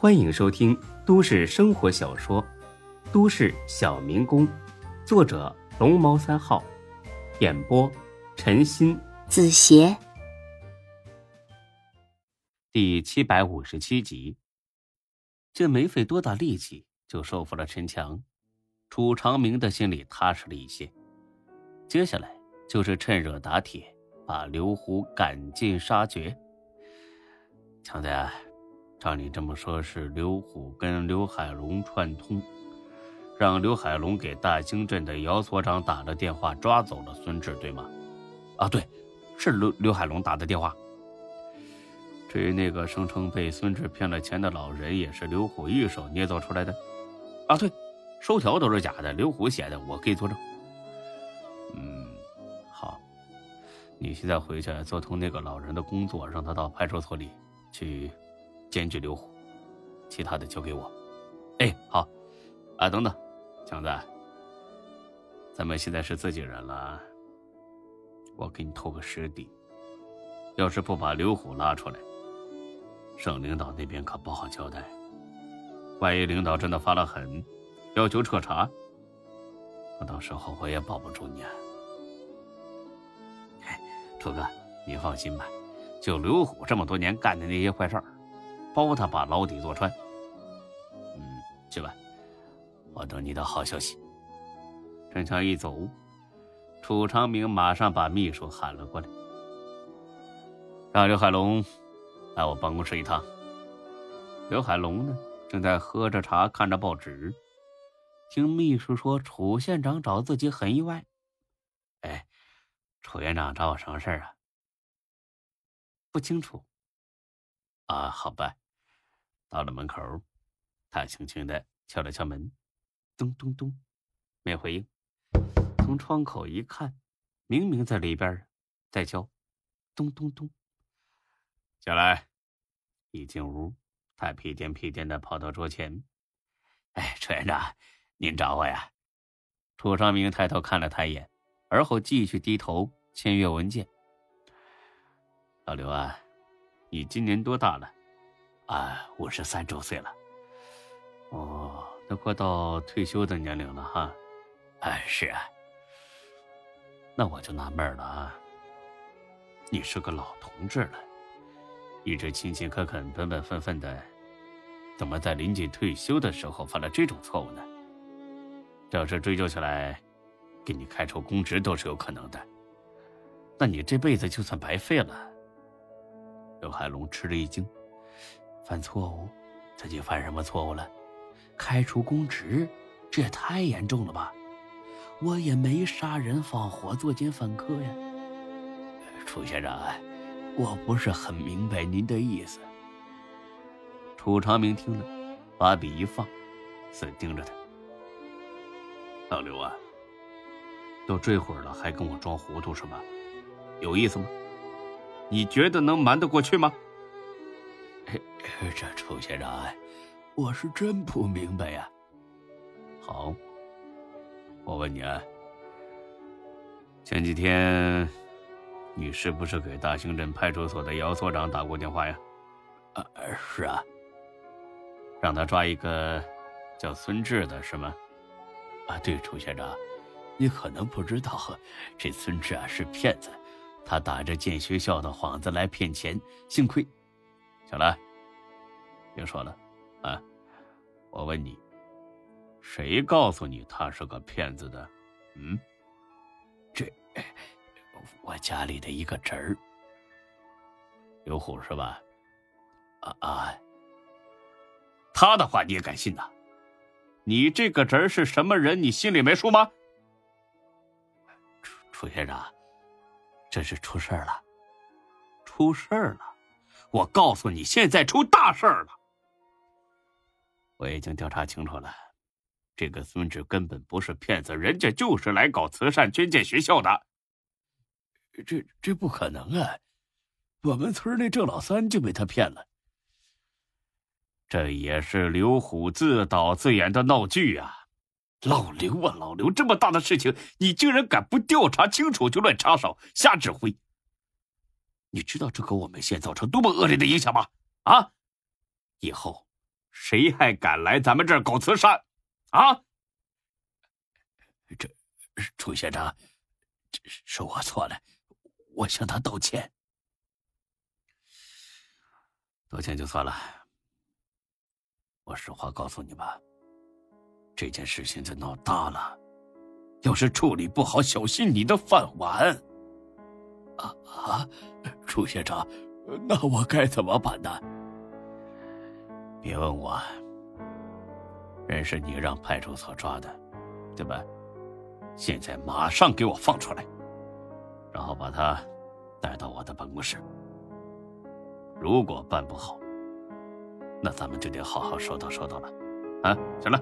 欢迎收听都市生活小说《都市小民工》，作者龙猫三号，演播陈鑫、子邪，第七百五十七集。这没费多大力气就收服了陈强，楚长明的心里踏实了一些。接下来就是趁热打铁，把刘虎赶尽杀绝。强子。照你这么说，是刘虎跟刘海龙串通，让刘海龙给大兴镇的姚所长打了电话，抓走了孙志，对吗？啊，对，是刘刘海龙打的电话。至于那个声称被孙志骗了钱的老人，也是刘虎一手捏造出来的。啊，对，收条都是假的，刘虎写的，我可以作证。嗯，好，你现在回去做通那个老人的工作，让他到派出所里去。检举刘虎，其他的交给我。哎，好。啊，等等，强子，咱们现在是自己人了，我给你透个实底。要是不把刘虎拉出来，省领导那边可不好交代。万一领导真的发了狠，要求彻查，那到时候我也保不住你。哎，楚哥，你放心吧，就刘虎这么多年干的那些坏事儿。包他把牢底坐穿。嗯，去吧，我等你的好消息。陈强一走，楚长明马上把秘书喊了过来，让刘海龙来我办公室一趟。刘海龙呢，正在喝着茶，看着报纸，听秘书说楚县长找自己很意外。哎，楚院长找我什么事儿啊？不清楚。啊，好吧。到了门口，他轻轻的敲了敲门，咚咚咚，没回应。从窗口一看，明明在里边，在敲，咚咚咚。进来。一进屋，他屁颠屁颠的跑到桌前。哎，楚院长，您找我呀？楚长明抬头看了他一眼，而后继续低头签阅文件。老刘啊。你今年多大了？啊，五十三周岁了。哦，那快到退休的年龄了哈。哎，是啊。那我就纳闷了啊。你是个老同志了，一直勤勤恳恳、本本分分的，怎么在临近退休的时候犯了这种错误呢？这要是追究起来，给你开除公职都是有可能的。那你这辈子就算白费了。刘海龙吃了一惊，犯错误？自己犯什么错误了？开除公职？这也太严重了吧！我也没杀人放火作奸犯科呀。楚先生，我不是很明白您的意思。楚长明听了，把笔一放，死盯着他。老刘啊，都这会儿了，还跟我装糊涂是吧？有意思吗？你觉得能瞒得过去吗？这楚先生，我是真不明白呀。好，我问你啊，前几天你是不是给大兴镇派出所的姚所长打过电话呀？啊，是啊。让他抓一个叫孙志的是吗？啊，对，楚先生，你可能不知道，这孙志啊是骗子。他打着建学校的幌子来骗钱，幸亏，小兰，别说了，啊，我问你，谁告诉你他是个骗子的？嗯，这，我家里的一个侄儿，刘虎是吧？啊啊，他的话你也敢信呐？你这个侄儿是什么人？你心里没数吗？楚楚先生。这是出事了，出事了！我告诉你，现在出大事了。我已经调查清楚了，这个孙志根本不是骗子，人家就是来搞慈善捐建学校的。这这不可能啊！我们村那郑老三就被他骗了。这也是刘虎自导自演的闹剧啊！老刘啊，老刘，这么大的事情，你竟然敢不调查清楚就乱插手、瞎指挥？你知道这给我们县造成多么恶劣的影响吗？啊！以后谁还敢来咱们这儿搞慈善？啊？这，楚县长，这是我错了，我向他道歉。道歉就算了，我实话告诉你吧，这件事现在闹大了，要是处理不好，小心你的饭碗。啊啊，楚学长，那我该怎么办呢？别问我，人是你让派出所抓的，对吧？现在马上给我放出来，然后把他带到我的办公室。如果办不好，那咱们就得好好说道说道了。啊，行了，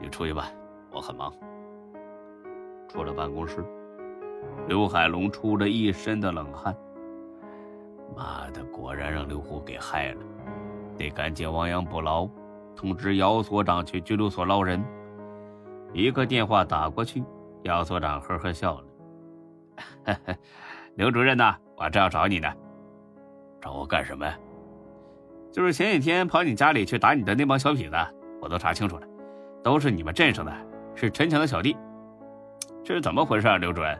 你出去吧，我很忙。出了办公室，刘海龙出了一身的冷汗。妈的，果然让刘虎给害了，得赶紧亡羊补牢，通知姚所长去拘留所捞人。一个电话打过去，姚所长呵呵笑了：“ 刘主任呐，我正要找你呢。”找我干什么？就是前几天跑你家里去打你的那帮小痞子，我都查清楚了，都是你们镇上的，是陈强的小弟。这是怎么回事啊，刘主任？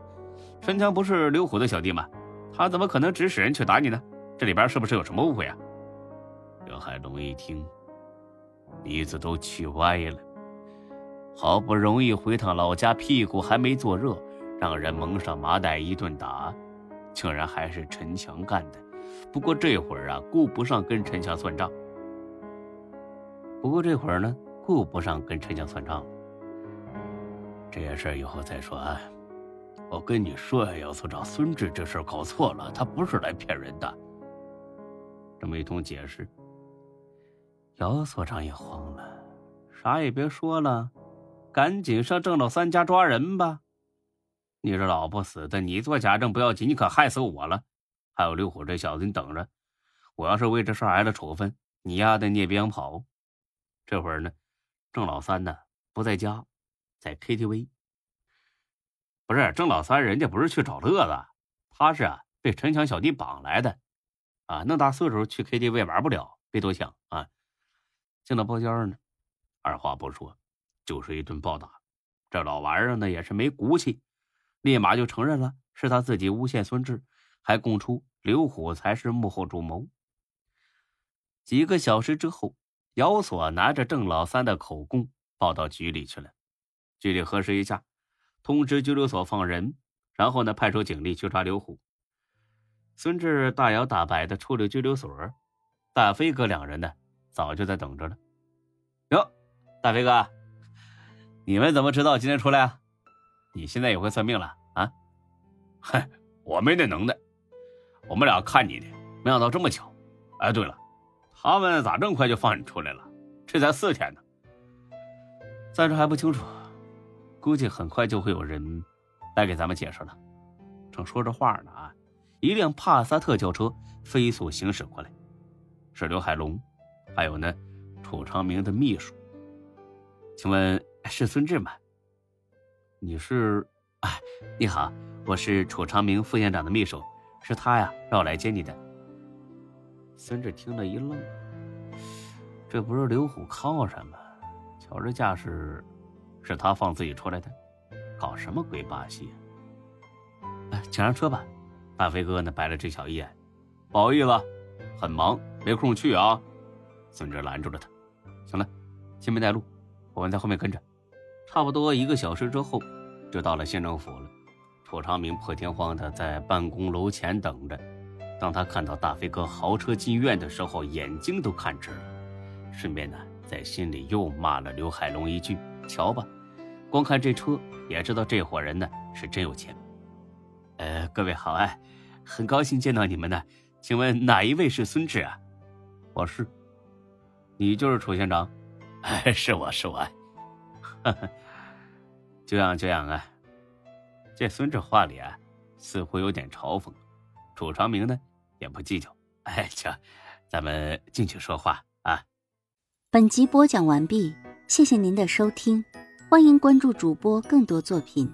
陈强不是刘虎的小弟吗？他怎么可能指使人去打你呢？这里边是不是有什么误会啊？刘海龙一听，鼻子都气歪了。好不容易回趟老家，屁股还没坐热，让人蒙上麻袋一顿打，竟然还是陈强干的。不过这会儿啊，顾不上跟陈强算账。不过这会儿呢，顾不上跟陈强算账了。这件事以后再说啊。我跟你说呀，姚所长，孙志这事搞错了，他不是来骗人的。这么一通解释，姚所长也慌了，啥也别说了，赶紧上郑老三家抓人吧。你这老不死的，你做假证不要紧，你可害死我了。还有刘虎这小子，你等着！我要是为这事挨了处分，你丫的你也别想跑。这会儿呢，郑老三呢不在家，在 KTV。不是郑老三，人家不是去找乐子，他是啊被陈强小弟绑来的。啊，那大岁数去 KTV 玩不了，别多想啊。进了包间呢，二话不说就是一顿暴打。这老玩意儿呢也是没骨气，立马就承认了是他自己诬陷孙志，还供出。刘虎才是幕后主谋。几个小时之后，姚锁拿着郑老三的口供报到局里去了。局里核实一下，通知拘留所放人，然后呢，派出警力去抓刘虎。孙志大摇大摆的出了拘留所，大飞哥两人呢，早就在等着了。哟，大飞哥，你们怎么知道今天出来啊？你现在也会算命了啊？嗨，我没那能耐。我们俩看你的，没想到这么巧。哎，对了，他们咋这么快就放你出来了？这才四天呢。暂时还不清楚，估计很快就会有人来给咱们解释了。正说着话呢，啊，一辆帕萨特轿车飞速行驶过来，是刘海龙，还有呢，楚长明的秘书。请问是孙志吗？你是？哎，你好，我是楚长明副院长的秘书。是他呀，让我来接你的。孙志听了一愣，这不是刘虎靠山吗？瞧这架势，是他放自己出来的，搞什么鬼把戏？哎，请上车吧。大飞哥呢，白了这小一眼，不好意思，很忙，没空去啊。孙志拦住了他，行了，先别带路，我们在后面跟着。差不多一个小时之后，就到了县政府了。楚长明破天荒的在办公楼前等着，当他看到大飞哥豪车进院的时候，眼睛都看直了。顺便呢，在心里又骂了刘海龙一句：“瞧吧，光看这车也知道这伙人呢是真有钱。”呃，各位好啊，很高兴见到你们呢。请问哪一位是孙志啊？我是。你就是楚县长？哎，是我是我。哈哈，久仰久仰啊。这孙志话里啊，似乎有点嘲讽。楚长明呢，也不计较。哎，行，咱们进去说话啊。本集播讲完毕，谢谢您的收听，欢迎关注主播更多作品。